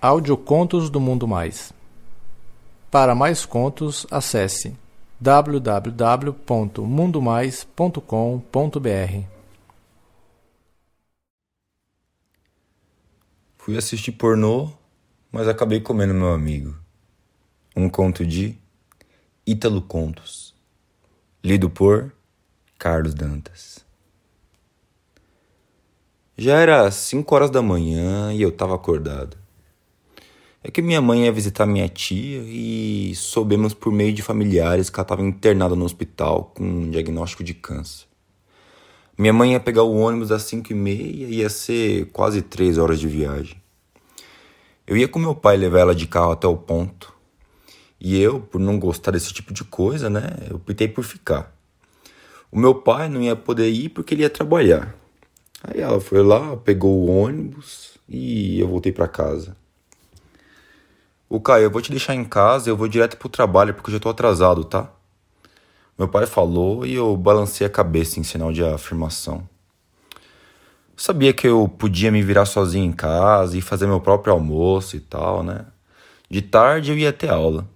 Audiocontos do Mundo Mais. Para mais contos, acesse www.mundomais.com.br. Fui assistir pornô, mas acabei comendo meu amigo. Um conto de Ítalo Contos. Lido por Carlos Dantas. Já era cinco horas da manhã e eu estava acordado. É que minha mãe ia visitar minha tia e soubemos por meio de familiares que ela estava internada no hospital com um diagnóstico de câncer. Minha mãe ia pegar o ônibus às cinco e meia e ia ser quase três horas de viagem. Eu ia com meu pai levar ela de carro até o ponto. E eu, por não gostar desse tipo de coisa, né, eu optei por ficar. O meu pai não ia poder ir porque ele ia trabalhar. Aí ela foi lá, pegou o ônibus e eu voltei para casa. O Caio, eu vou te deixar em casa, eu vou direto pro trabalho porque eu já tô atrasado, tá? Meu pai falou e eu balancei a cabeça em sinal de afirmação. sabia que eu podia me virar sozinho em casa e fazer meu próprio almoço e tal, né? De tarde eu ia ter aula.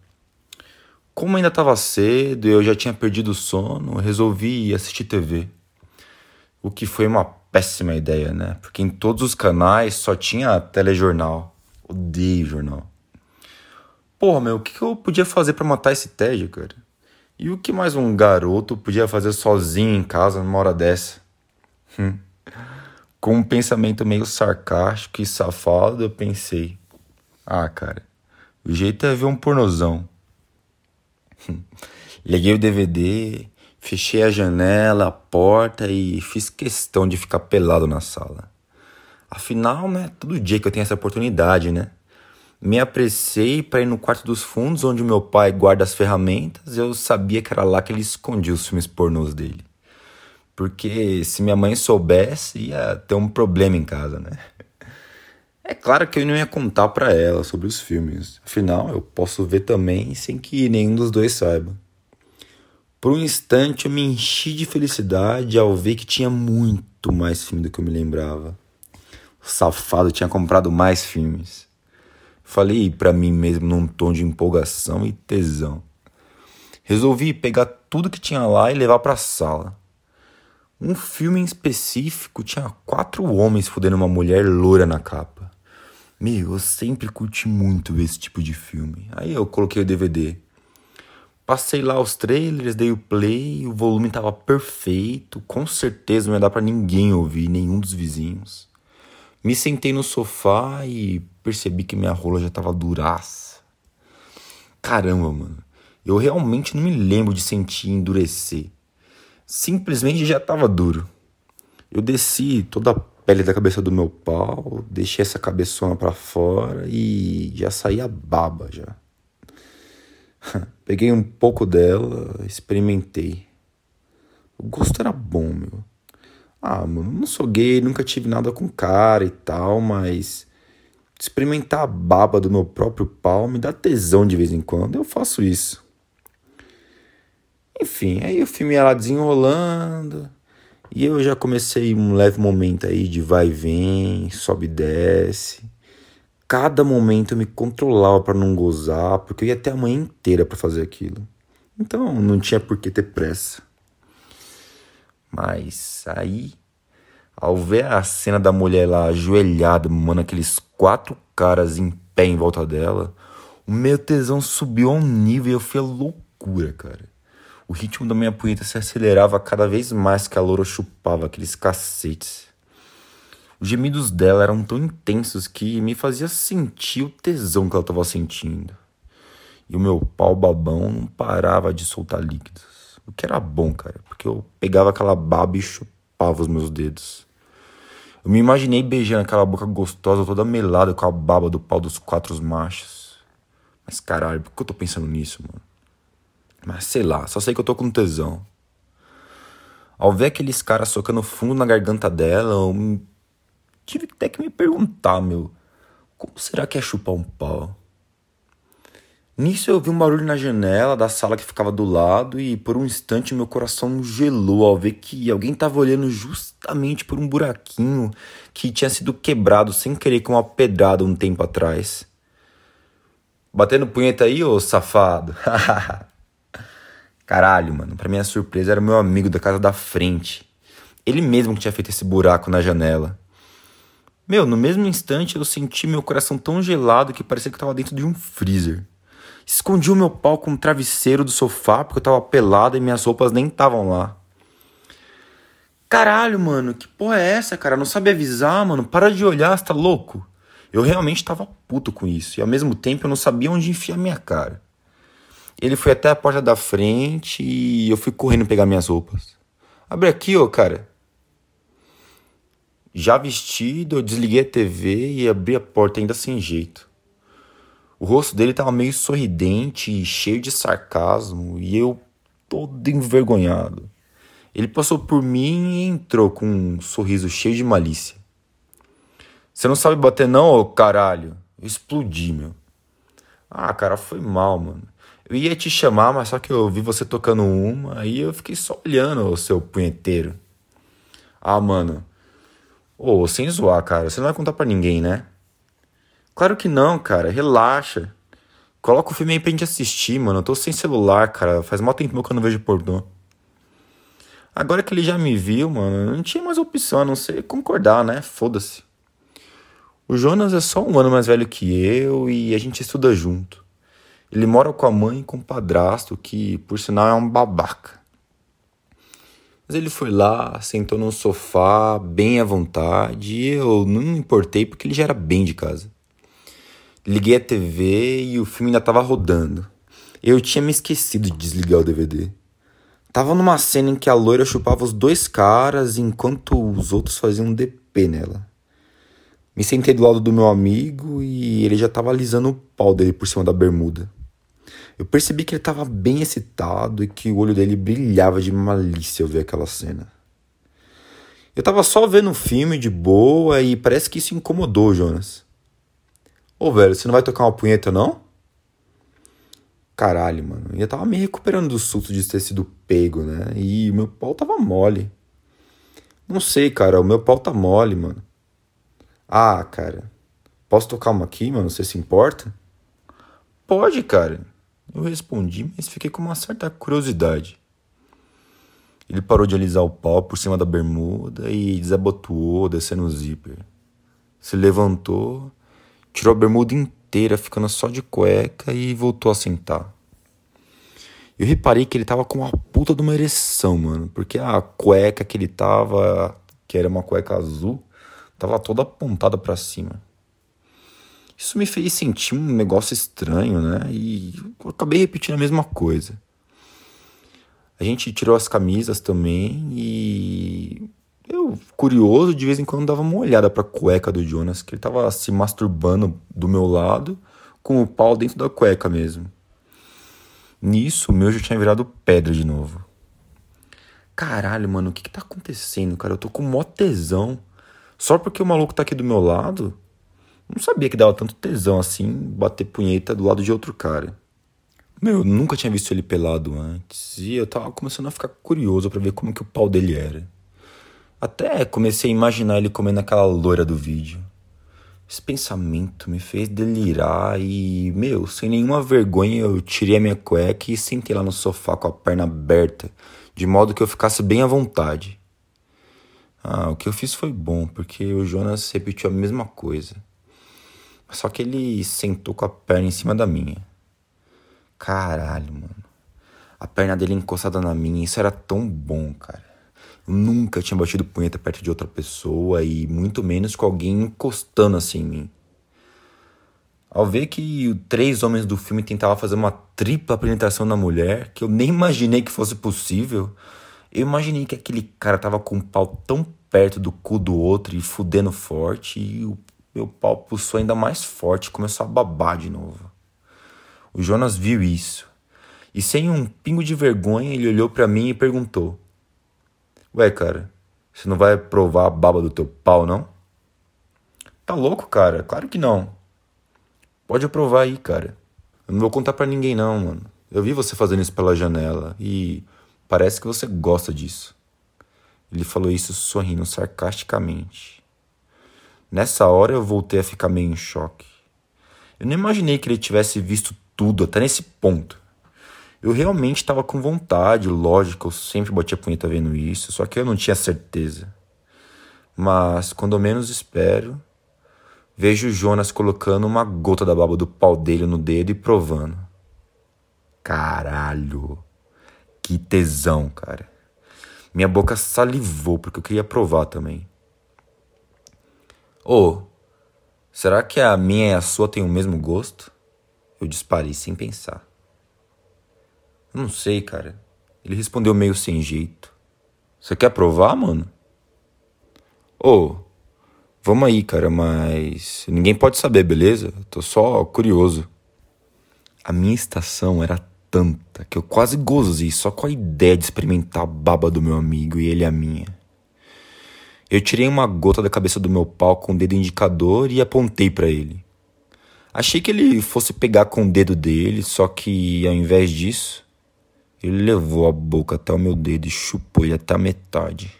Como ainda estava cedo e eu já tinha perdido o sono, resolvi assistir TV. O que foi uma péssima ideia, né? Porque em todos os canais só tinha telejornal. Odeio jornal. Porra, meu, o que eu podia fazer para matar esse tédio, cara? E o que mais um garoto podia fazer sozinho em casa numa hora dessa? Hum. Com um pensamento meio sarcástico e safado, eu pensei: ah, cara, o jeito é ver um pornozão. Hum. Liguei o DVD, fechei a janela, a porta e fiz questão de ficar pelado na sala. Afinal, né, todo dia que eu tenho essa oportunidade, né? Me apressei para ir no quarto dos fundos, onde meu pai guarda as ferramentas. Eu sabia que era lá que ele escondia os filmes pornôs dele. Porque se minha mãe soubesse, ia ter um problema em casa, né? É claro que eu não ia contar para ela sobre os filmes. Afinal, eu posso ver também sem que nenhum dos dois saiba. Por um instante, eu me enchi de felicidade ao ver que tinha muito mais filme do que eu me lembrava. O safado tinha comprado mais filmes. Falei para mim mesmo num tom de empolgação e tesão. Resolvi pegar tudo que tinha lá e levar para a sala. Um filme em específico tinha quatro homens fudendo uma mulher loura na capa. Meu, eu sempre curti muito esse tipo de filme. Aí eu coloquei o DVD. Passei lá os trailers, dei o play, o volume tava perfeito, com certeza não ia dar para ninguém ouvir, nenhum dos vizinhos. Me sentei no sofá e percebi que minha rola já tava duraça. Caramba, mano. Eu realmente não me lembro de sentir endurecer. Simplesmente já tava duro. Eu desci toda a pele da cabeça do meu pau, deixei essa cabeçona para fora e já saía baba já. Peguei um pouco dela, experimentei. O gosto era bom, meu. Ah, mano, não sou gay, nunca tive nada com cara e tal, mas experimentar a baba do meu próprio pau me dá tesão de vez em quando. Eu faço isso. Enfim, aí o filme ia lá desenrolando. E eu já comecei um leve momento aí de vai e vem, sobe e desce. Cada momento eu me controlava para não gozar, porque eu ia ter a manhã inteira para fazer aquilo. Então não tinha por que ter pressa. Mas aí, ao ver a cena da mulher lá ajoelhada, mano, aqueles quatro caras em pé em volta dela, o meu tesão subiu a um nível e eu fui a loucura, cara. O ritmo da minha punheta se acelerava cada vez mais que a loura chupava aqueles cacetes. Os gemidos dela eram tão intensos que me fazia sentir o tesão que ela estava sentindo. E o meu pau babão não parava de soltar líquidos. O que era bom, cara, porque eu pegava aquela baba e chupava os meus dedos. Eu me imaginei beijando aquela boca gostosa, toda melada com a baba do pau dos quatro machos. Mas caralho, por que eu tô pensando nisso, mano? Mas sei lá, só sei que eu tô com tesão. Ao ver aqueles caras socando fundo na garganta dela, eu tive até que me perguntar, meu, como será que é chupar um pau? Nisso eu ouvi um barulho na janela da sala que ficava do lado e por um instante meu coração gelou ao ver que alguém estava olhando justamente por um buraquinho que tinha sido quebrado sem querer com uma pedrada um tempo atrás. Batendo punheta aí, ô safado. Caralho, mano. Pra minha surpresa, era meu amigo da casa da frente. Ele mesmo que tinha feito esse buraco na janela. Meu, no mesmo instante eu senti meu coração tão gelado que parecia que eu tava dentro de um freezer. Escondi o meu pau com o travesseiro do sofá porque eu tava pelado e minhas roupas nem estavam lá. Caralho, mano, que porra é essa, cara? Não sabe avisar, mano? Para de olhar, você tá louco? Eu realmente tava puto com isso e ao mesmo tempo eu não sabia onde enfiar minha cara. Ele foi até a porta da frente e eu fui correndo pegar minhas roupas. Abre aqui, ô cara. Já vestido, eu desliguei a TV e abri a porta ainda sem jeito. O rosto dele estava meio sorridente e cheio de sarcasmo e eu todo envergonhado. Ele passou por mim e entrou com um sorriso cheio de malícia. Você não sabe bater não, ô caralho? Eu explodi, meu. Ah, cara, foi mal, mano. Eu ia te chamar, mas só que eu vi você tocando uma, aí eu fiquei só olhando o seu punheteiro. Ah, mano. Ô, oh, sem zoar, cara, você não vai contar pra ninguém, né? Claro que não, cara, relaxa. Coloca o filme aí pra gente assistir, mano. Eu tô sem celular, cara. Faz mal tempo que eu não vejo pornô. Agora que ele já me viu, mano, não tinha mais opção a não ser concordar, né? Foda-se. O Jonas é só um ano mais velho que eu e a gente estuda junto. Ele mora com a mãe e com o padrasto, que por sinal é um babaca. Mas ele foi lá, sentou no sofá, bem à vontade, e eu não me importei porque ele já era bem de casa. Liguei a TV e o filme ainda estava rodando. Eu tinha me esquecido de desligar o DVD. Tava numa cena em que a loira chupava os dois caras enquanto os outros faziam DP nela. Me sentei do lado do meu amigo e ele já estava alisando o pau dele por cima da bermuda. Eu percebi que ele estava bem excitado e que o olho dele brilhava de malícia ao ver aquela cena. Eu estava só vendo o filme de boa e parece que isso incomodou Jonas. Ô velho, você não vai tocar uma punheta não? Caralho, mano. Eu tava me recuperando do susto de ter sido pego, né? E meu pau tava mole. Não sei, cara. O meu pau tá mole, mano. Ah, cara. Posso tocar uma aqui, mano? Você se importa? Pode, cara. Eu respondi, mas fiquei com uma certa curiosidade. Ele parou de alisar o pau por cima da bermuda e desabotoou, descendo o zíper. Se levantou, tirou a bermuda inteira, ficando só de cueca e voltou a sentar. Eu reparei que ele tava com uma puta de uma ereção, mano, porque a cueca que ele tava, que era uma cueca azul, tava toda apontada para cima. Isso me fez sentir um negócio estranho, né? E eu acabei repetindo a mesma coisa. A gente tirou as camisas também e eu, curioso, de vez em quando dava uma olhada pra cueca do Jonas, que ele tava se masturbando do meu lado, com o pau dentro da cueca mesmo. Nisso, o meu já tinha virado pedra de novo. Caralho, mano, o que que tá acontecendo, cara? Eu tô com mó tesão. Só porque o maluco tá aqui do meu lado? Não sabia que dava tanto tesão assim bater punheta do lado de outro cara. Meu, eu nunca tinha visto ele pelado antes e eu tava começando a ficar curioso para ver como que o pau dele era. Até comecei a imaginar ele comendo aquela loira do vídeo. Esse pensamento me fez delirar e, meu, sem nenhuma vergonha eu tirei a minha cueca e sentei lá no sofá com a perna aberta, de modo que eu ficasse bem à vontade. Ah, o que eu fiz foi bom, porque o Jonas repetiu a mesma coisa. Só que ele sentou com a perna em cima da minha. Caralho, mano. A perna dele encostada na minha, isso era tão bom, cara. Nunca tinha batido punheta perto de outra pessoa e muito menos com alguém encostando assim em mim. Ao ver que três homens do filme tentavam fazer uma tripla penetração na mulher, que eu nem imaginei que fosse possível, eu imaginei que aquele cara tava com o pau tão perto do cu do outro e fudendo forte e o meu pau pulsou ainda mais forte e começou a babar de novo. O Jonas viu isso. E sem um pingo de vergonha, ele olhou para mim e perguntou: Ué, cara, você não vai provar a baba do teu pau, não? Tá louco, cara? Claro que não. Pode provar aí, cara. Eu não vou contar para ninguém, não, mano. Eu vi você fazendo isso pela janela e parece que você gosta disso. Ele falou isso sorrindo sarcasticamente. Nessa hora eu voltei a ficar meio em choque. Eu não imaginei que ele tivesse visto tudo até nesse ponto. Eu realmente estava com vontade, lógico, eu sempre batia punheta vendo isso, só que eu não tinha certeza. Mas, quando menos espero, vejo Jonas colocando uma gota da baba do pau dele no dedo e provando. Caralho, que tesão, cara. Minha boca salivou porque eu queria provar também. Ô, oh, será que a minha e a sua têm o mesmo gosto? Eu disparei sem pensar. Não sei, cara. Ele respondeu meio sem jeito. Você quer provar, mano? Ô, oh, vamos aí, cara, mas ninguém pode saber, beleza? Tô só curioso. A minha estação era tanta que eu quase gozei só com a ideia de experimentar a baba do meu amigo e ele a minha. Eu tirei uma gota da cabeça do meu pau com o dedo indicador e apontei para ele. Achei que ele fosse pegar com o dedo dele, só que ao invés disso, ele levou a boca até o meu dedo e chupou ele até a metade.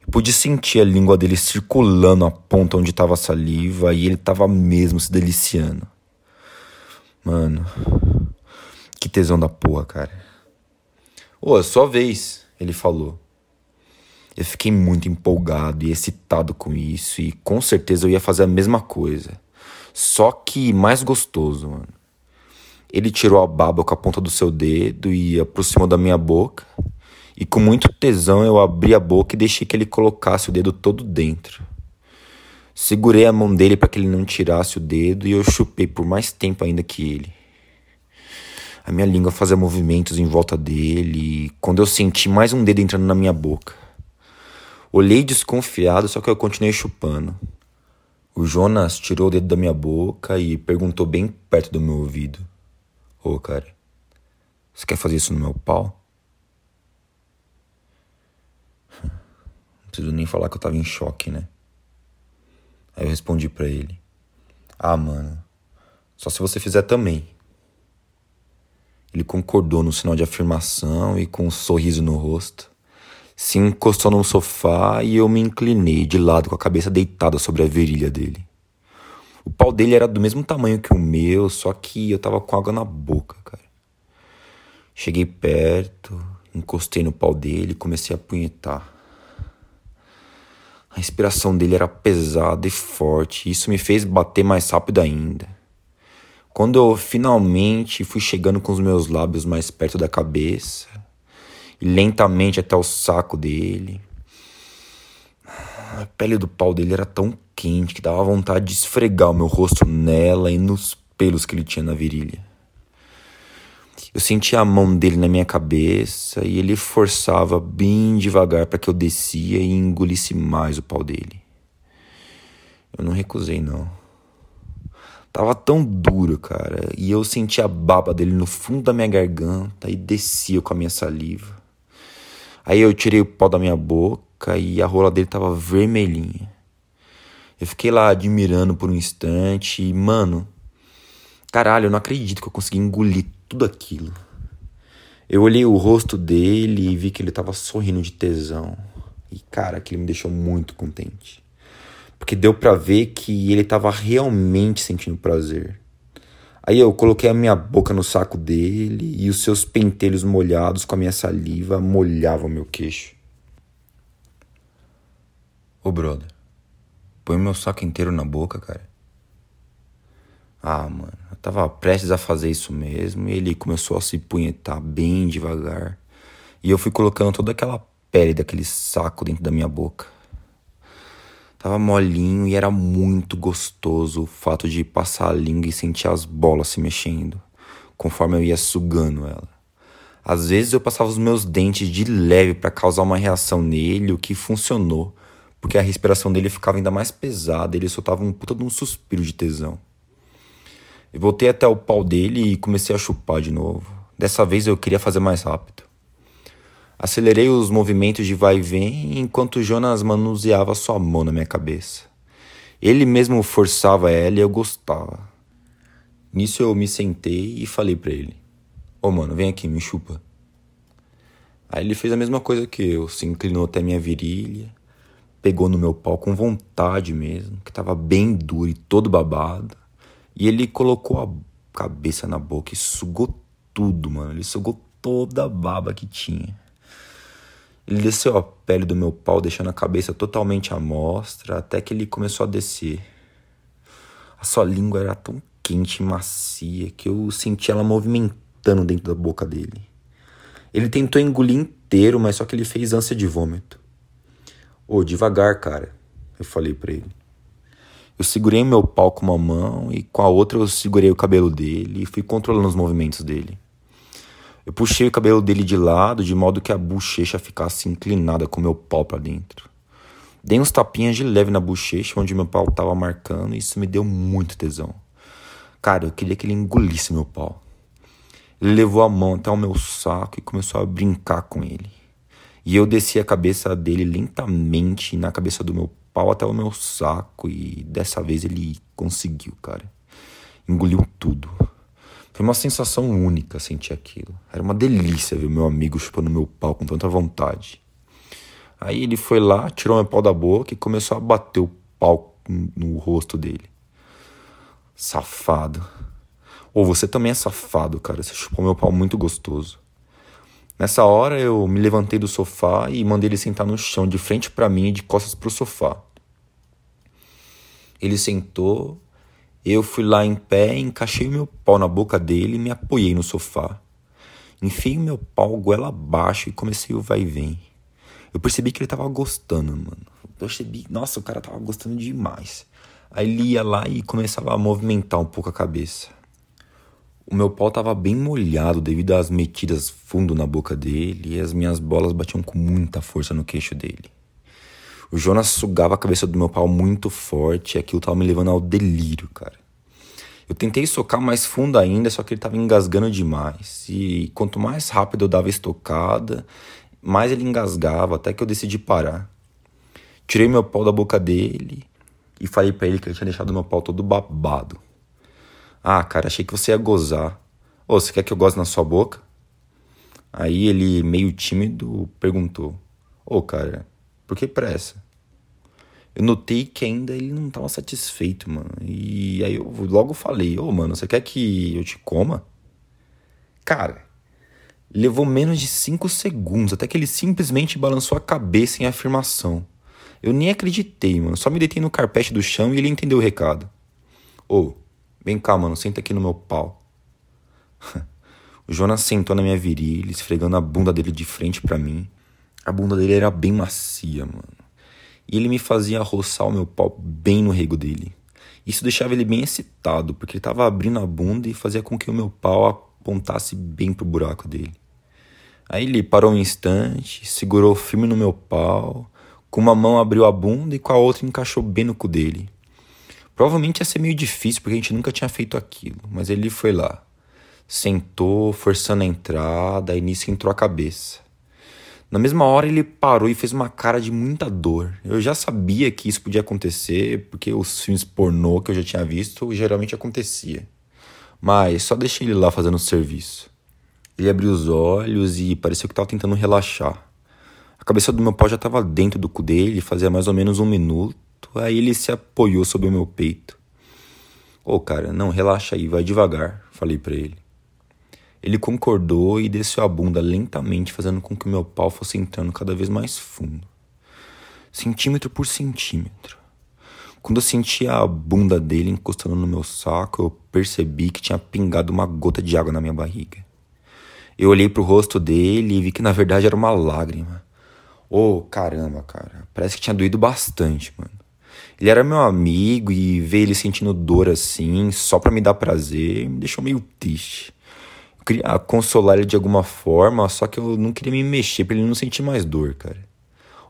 Eu pude sentir a língua dele circulando a ponta onde estava a saliva e ele estava mesmo se deliciando. Mano, que tesão da porra, cara. Ô, é sua vez, ele falou. Eu fiquei muito empolgado e excitado com isso e com certeza eu ia fazer a mesma coisa. Só que mais gostoso, mano. Ele tirou a baba com a ponta do seu dedo e aproximou da minha boca. E com muito tesão eu abri a boca e deixei que ele colocasse o dedo todo dentro. Segurei a mão dele para que ele não tirasse o dedo e eu chupei por mais tempo ainda que ele. A minha língua fazia movimentos em volta dele, quando eu senti mais um dedo entrando na minha boca. Olhei desconfiado, só que eu continuei chupando. O Jonas tirou o dedo da minha boca e perguntou bem perto do meu ouvido. Ô, cara, você quer fazer isso no meu pau? Não preciso nem falar que eu tava em choque, né? Aí eu respondi para ele: Ah, mano, só se você fizer também. Ele concordou no sinal de afirmação e com um sorriso no rosto. Se encostou no sofá e eu me inclinei de lado com a cabeça deitada sobre a virilha dele. O pau dele era do mesmo tamanho que o meu, só que eu tava com água na boca, cara. Cheguei perto, encostei no pau dele e comecei a punhetar. A respiração dele era pesada e forte, e isso me fez bater mais rápido ainda. Quando eu finalmente fui chegando com os meus lábios mais perto da cabeça, e lentamente até o saco dele, a pele do pau dele era tão quente que dava vontade de esfregar o meu rosto nela e nos pelos que ele tinha na virilha. Eu sentia a mão dele na minha cabeça e ele forçava bem devagar para que eu descia e engolisse mais o pau dele. Eu não recusei, não. Tava tão duro, cara, e eu sentia a baba dele no fundo da minha garganta e descia com a minha saliva. Aí eu tirei o pau da minha boca e a rola dele tava vermelhinha. Eu fiquei lá admirando por um instante e, mano, caralho, eu não acredito que eu consegui engolir tudo aquilo. Eu olhei o rosto dele e vi que ele tava sorrindo de tesão. E, cara, aquilo me deixou muito contente. Porque deu para ver que ele tava realmente sentindo prazer. Aí eu coloquei a minha boca no saco dele e os seus pentelhos molhados com a minha saliva molhavam meu queixo. Ô, brother. Põe meu saco inteiro na boca, cara. Ah, mano, eu tava prestes a fazer isso mesmo e ele começou a se punhetar bem devagar. E eu fui colocando toda aquela pele daquele saco dentro da minha boca. Tava molinho e era muito gostoso o fato de passar a língua e sentir as bolas se mexendo, conforme eu ia sugando ela. Às vezes eu passava os meus dentes de leve para causar uma reação nele, o que funcionou, porque a respiração dele ficava ainda mais pesada, ele soltava um puta de um suspiro de tesão. Eu voltei até o pau dele e comecei a chupar de novo. Dessa vez eu queria fazer mais rápido. Acelerei os movimentos de vai e vem enquanto Jonas manuseava sua mão na minha cabeça. Ele mesmo forçava ela e eu gostava. Nisso eu me sentei e falei para ele: Ô oh, mano, vem aqui, me chupa. Aí ele fez a mesma coisa que eu, se inclinou até minha virilha pegou no meu pau com vontade mesmo, que tava bem duro e todo babado, E ele colocou a cabeça na boca e sugou tudo, mano. Ele sugou toda a baba que tinha. Ele desceu a pele do meu pau, deixando a cabeça totalmente à mostra, até que ele começou a descer. A sua língua era tão quente e macia que eu senti ela movimentando dentro da boca dele. Ele tentou engolir inteiro, mas só que ele fez ânsia de vômito. Ô, devagar, cara, eu falei para ele. Eu segurei meu pau com uma mão e com a outra eu segurei o cabelo dele e fui controlando os movimentos dele. Eu puxei o cabelo dele de lado, de modo que a bochecha ficasse inclinada com meu pau para dentro. Dei uns tapinhas de leve na bochecha, onde meu pau tava marcando, e isso me deu muito tesão. Cara, eu queria que ele engolisse meu pau. Ele levou a mão até o meu saco e começou a brincar com ele. E eu desci a cabeça dele lentamente na cabeça do meu pau até o meu saco, e dessa vez ele conseguiu, cara. Engoliu tudo. Foi uma sensação única sentir aquilo. Era uma delícia ver meu amigo chupando meu pau com tanta vontade. Aí ele foi lá, tirou meu pau da boca e começou a bater o pau no rosto dele. Safado. Ou você também é safado, cara. Você chupou meu pau muito gostoso. Nessa hora eu me levantei do sofá e mandei ele sentar no chão, de frente para mim e de costas pro sofá. Ele sentou eu fui lá em pé, encaixei meu pau na boca dele e me apoiei no sofá. Enfiei meu pau goela abaixo e comecei o vai e vem. Eu percebi que ele tava gostando, mano. Eu percebi, nossa, o cara tava gostando demais. Aí ele ia lá e começava a movimentar um pouco a cabeça. O meu pau tava bem molhado devido às metidas fundo na boca dele e as minhas bolas batiam com muita força no queixo dele. O Jonas sugava a cabeça do meu pau muito forte e aquilo tava me levando ao delírio, cara. Eu tentei socar mais fundo ainda, só que ele tava engasgando demais. E quanto mais rápido eu dava estocada, mais ele engasgava, até que eu decidi parar. Tirei meu pau da boca dele e falei para ele que ele tinha deixado meu pau todo babado. Ah, cara, achei que você ia gozar. Ô, você quer que eu goze na sua boca? Aí ele, meio tímido, perguntou: Ô, cara, por que pressa? Eu notei que ainda ele não tava satisfeito, mano. E aí eu logo falei: Ô, oh, mano, você quer que eu te coma? Cara, levou menos de 5 segundos até que ele simplesmente balançou a cabeça em afirmação. Eu nem acreditei, mano. Só me deitei no carpete do chão e ele entendeu o recado. Ô, oh, vem cá, mano, senta aqui no meu pau. o Jonas sentou na minha virilha, esfregando a bunda dele de frente para mim. A bunda dele era bem macia, mano. E ele me fazia roçar o meu pau bem no rego dele. Isso deixava ele bem excitado, porque ele estava abrindo a bunda e fazia com que o meu pau apontasse bem pro buraco dele. Aí ele parou um instante, segurou firme no meu pau, com uma mão abriu a bunda e com a outra encaixou bem no cu dele. Provavelmente ia ser meio difícil porque a gente nunca tinha feito aquilo, mas ele foi lá. Sentou, forçando a entrada, e nisso entrou a cabeça. Na mesma hora ele parou e fez uma cara de muita dor. Eu já sabia que isso podia acontecer, porque os filmes pornô que eu já tinha visto geralmente acontecia. Mas só deixei ele lá fazendo o serviço. Ele abriu os olhos e pareceu que estava tentando relaxar. A cabeça do meu pau já estava dentro do cu dele, fazia mais ou menos um minuto. Aí ele se apoiou sobre o meu peito. Ô, oh, cara, não, relaxa aí, vai devagar, falei para ele. Ele concordou e desceu a bunda lentamente, fazendo com que meu pau fosse entrando cada vez mais fundo, centímetro por centímetro. Quando eu senti a bunda dele encostando no meu saco, eu percebi que tinha pingado uma gota de água na minha barriga. Eu olhei pro rosto dele e vi que na verdade era uma lágrima. Oh, caramba, cara. Parece que tinha doído bastante, mano. Ele era meu amigo e ver ele sentindo dor assim, só pra me dar prazer, me deixou meio triste queria consolar ele de alguma forma, só que eu não queria me mexer pra ele não sentir mais dor, cara.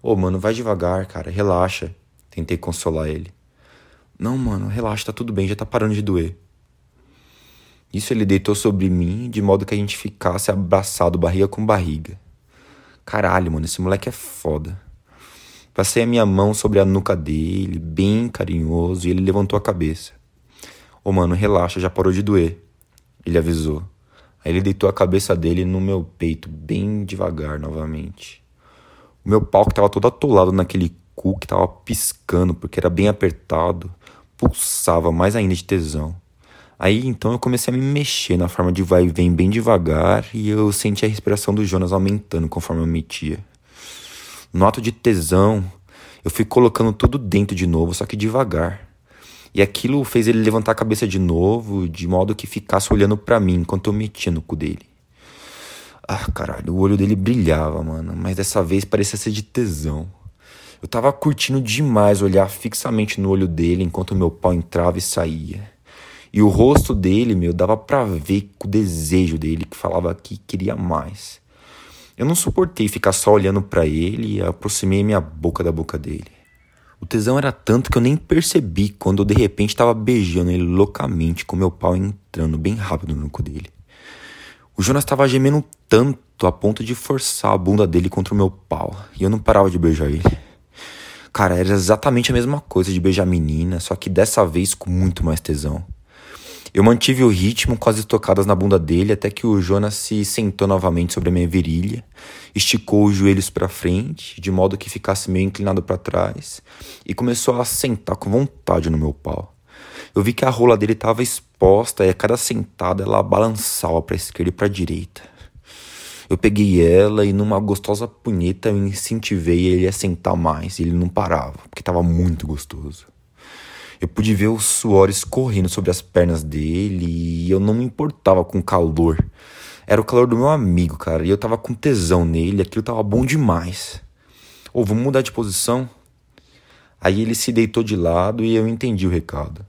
Ô, oh, mano, vai devagar, cara, relaxa. Tentei consolar ele. Não, mano, relaxa, tá tudo bem, já tá parando de doer. Isso ele deitou sobre mim de modo que a gente ficasse abraçado barriga com barriga. Caralho, mano, esse moleque é foda. Passei a minha mão sobre a nuca dele, bem carinhoso, e ele levantou a cabeça. Ô, oh, mano, relaxa, já parou de doer. Ele avisou. Aí ele deitou a cabeça dele no meu peito, bem devagar novamente. O meu pau que estava todo atolado naquele cu que estava piscando porque era bem apertado, pulsava mais ainda de tesão. Aí então eu comecei a me mexer na forma de vai e vem bem devagar e eu senti a respiração do Jonas aumentando conforme eu metia. No ato de tesão, eu fui colocando tudo dentro de novo, só que devagar. E aquilo fez ele levantar a cabeça de novo, de modo que ficasse olhando para mim enquanto eu metia no cu dele. Ah, caralho, o olho dele brilhava, mano, mas dessa vez parecia ser de tesão. Eu tava curtindo demais olhar fixamente no olho dele enquanto meu pau entrava e saía. E o rosto dele, meu, dava pra ver o desejo dele que falava que queria mais. Eu não suportei ficar só olhando para ele e aproximei minha boca da boca dele. O tesão era tanto que eu nem percebi quando eu de repente estava beijando ele loucamente com meu pau entrando bem rápido no cu dele. O Jonas estava gemendo tanto a ponto de forçar a bunda dele contra o meu pau e eu não parava de beijar ele. Cara, era exatamente a mesma coisa de beijar a menina, só que dessa vez com muito mais tesão. Eu mantive o ritmo com as estocadas na bunda dele até que o Jonas se sentou novamente sobre a minha virilha, esticou os joelhos para frente, de modo que ficasse meio inclinado para trás, e começou a sentar com vontade no meu pau. Eu vi que a rola dele estava exposta e a cada sentada ela balançava para esquerda e para direita. Eu peguei ela e numa gostosa punheta eu incentivei ele a sentar mais e ele não parava, porque estava muito gostoso. Eu pude ver o suor escorrendo sobre as pernas dele e eu não me importava com o calor. Era o calor do meu amigo, cara, e eu tava com tesão nele, aquilo tava bom demais. Ô, oh, vamos mudar de posição? Aí ele se deitou de lado e eu entendi o recado.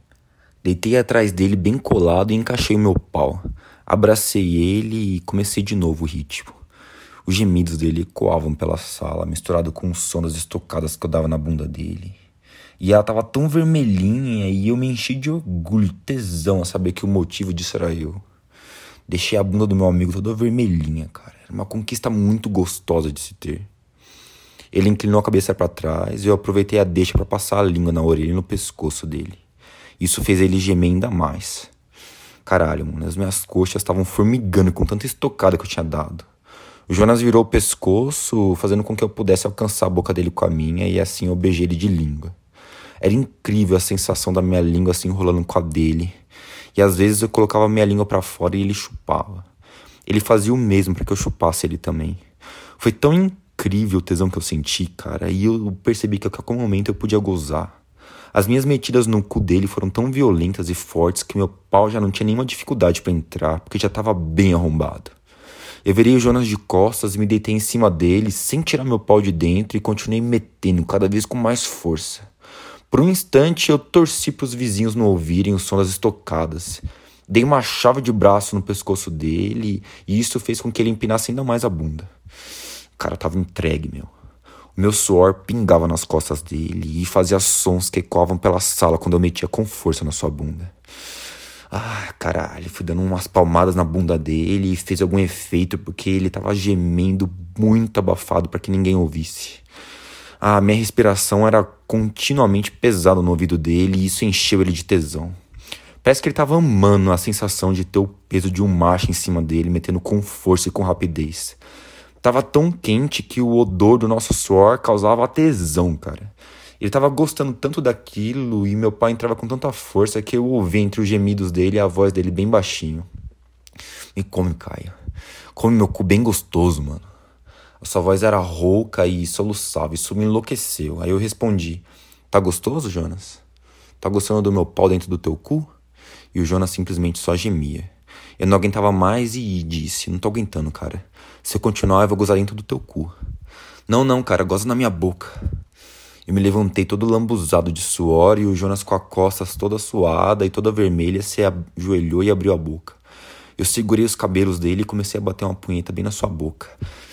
Deitei atrás dele bem colado e encaixei o meu pau. Abracei ele e comecei de novo o ritmo. Os gemidos dele ecoavam pela sala, misturado com o som das estocadas que eu dava na bunda dele. E ela tava tão vermelhinha e eu me enchi de orgulho, tesão a saber que o motivo disso era eu. Deixei a bunda do meu amigo toda vermelhinha, cara. Era uma conquista muito gostosa de se ter. Ele inclinou a cabeça para trás e eu aproveitei a deixa para passar a língua na orelha e no pescoço dele. Isso fez ele gemer ainda mais. Caralho, mano, as minhas coxas estavam formigando com tanta estocada que eu tinha dado. O Jonas virou o pescoço, fazendo com que eu pudesse alcançar a boca dele com a minha, e assim eu beijei ele de língua. Era incrível a sensação da minha língua assim enrolando com a dele. E às vezes eu colocava minha língua para fora e ele chupava. Ele fazia o mesmo para que eu chupasse ele também. Foi tão incrível o tesão que eu senti, cara, e eu percebi que a qualquer momento eu podia gozar. As minhas metidas no cu dele foram tão violentas e fortes que meu pau já não tinha nenhuma dificuldade para entrar, porque já estava bem arrombado. Eu virei o Jonas de costas e me deitei em cima dele, sem tirar meu pau de dentro, e continuei metendo cada vez com mais força. Por um instante eu torci para os vizinhos não ouvirem o som das estocadas. Dei uma chave de braço no pescoço dele e isso fez com que ele empinasse ainda mais a bunda. O cara tava entregue, meu. O meu suor pingava nas costas dele e fazia sons que ecoavam pela sala quando eu metia com força na sua bunda. Ah, caralho, fui dando umas palmadas na bunda dele e fez algum efeito porque ele tava gemendo muito abafado para que ninguém ouvisse. A minha respiração era continuamente pesada no ouvido dele e isso encheu ele de tesão. Parece que ele estava amando a sensação de ter o peso de um macho em cima dele, metendo com força e com rapidez. Tava tão quente que o odor do nosso suor causava tesão, cara. Ele tava gostando tanto daquilo e meu pai entrava com tanta força que eu ouvi entre os gemidos dele a voz dele bem baixinho. Me come, Caio. Come meu cu bem gostoso, mano. Sua voz era rouca e soluçava, isso me enlouqueceu. Aí eu respondi: Tá gostoso, Jonas? Tá gostando do meu pau dentro do teu cu? E o Jonas simplesmente só gemia. Eu não aguentava mais e disse: Não tô aguentando, cara. Se eu continuar, eu vou gozar dentro do teu cu. Não, não, cara, goza na minha boca. Eu me levantei todo lambuzado de suor e o Jonas com as costas toda suada e toda vermelha se ajoelhou e abriu a boca. Eu segurei os cabelos dele e comecei a bater uma punheta bem na sua boca.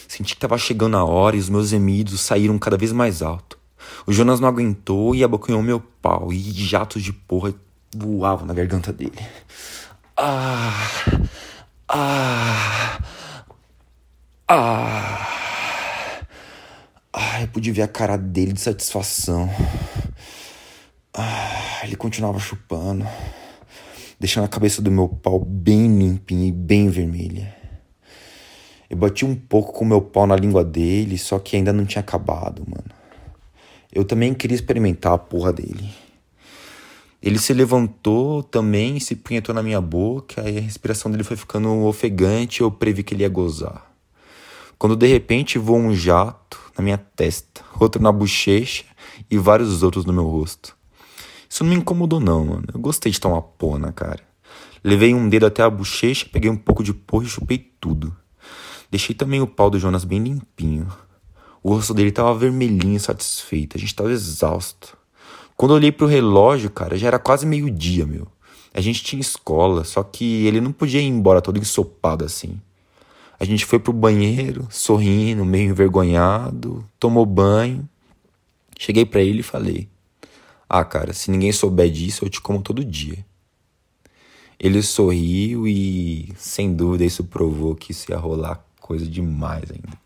Senti que estava chegando a hora e os meus gemidos saíram cada vez mais alto. O Jonas não aguentou e abocanhou meu pau, e jatos de porra voavam na garganta dele. Ah! Ah! Ah! Ah, eu pude ver a cara dele de satisfação. Ah, ele continuava chupando, deixando a cabeça do meu pau bem limpinha e bem vermelha. Eu bati um pouco com meu pau na língua dele, só que ainda não tinha acabado, mano. Eu também queria experimentar a porra dele. Ele se levantou também, se punhetou na minha boca, aí a respiração dele foi ficando ofegante, eu previ que ele ia gozar. Quando de repente voou um jato na minha testa, outro na bochecha e vários outros no meu rosto. Isso não me incomodou não, mano. Eu gostei de tomar porra na cara. Levei um dedo até a bochecha, peguei um pouco de porra e chupei tudo. Deixei também o pau do Jonas bem limpinho. O rosto dele tava vermelhinho, satisfeito. A gente tava exausto. Quando eu olhei pro relógio, cara, já era quase meio-dia, meu. A gente tinha escola, só que ele não podia ir embora todo ensopado assim. A gente foi pro banheiro, sorrindo, meio envergonhado, tomou banho. Cheguei para ele e falei: Ah, cara, se ninguém souber disso, eu te como todo dia. Ele sorriu e, sem dúvida, isso provou que isso ia rolar coisa demais ainda.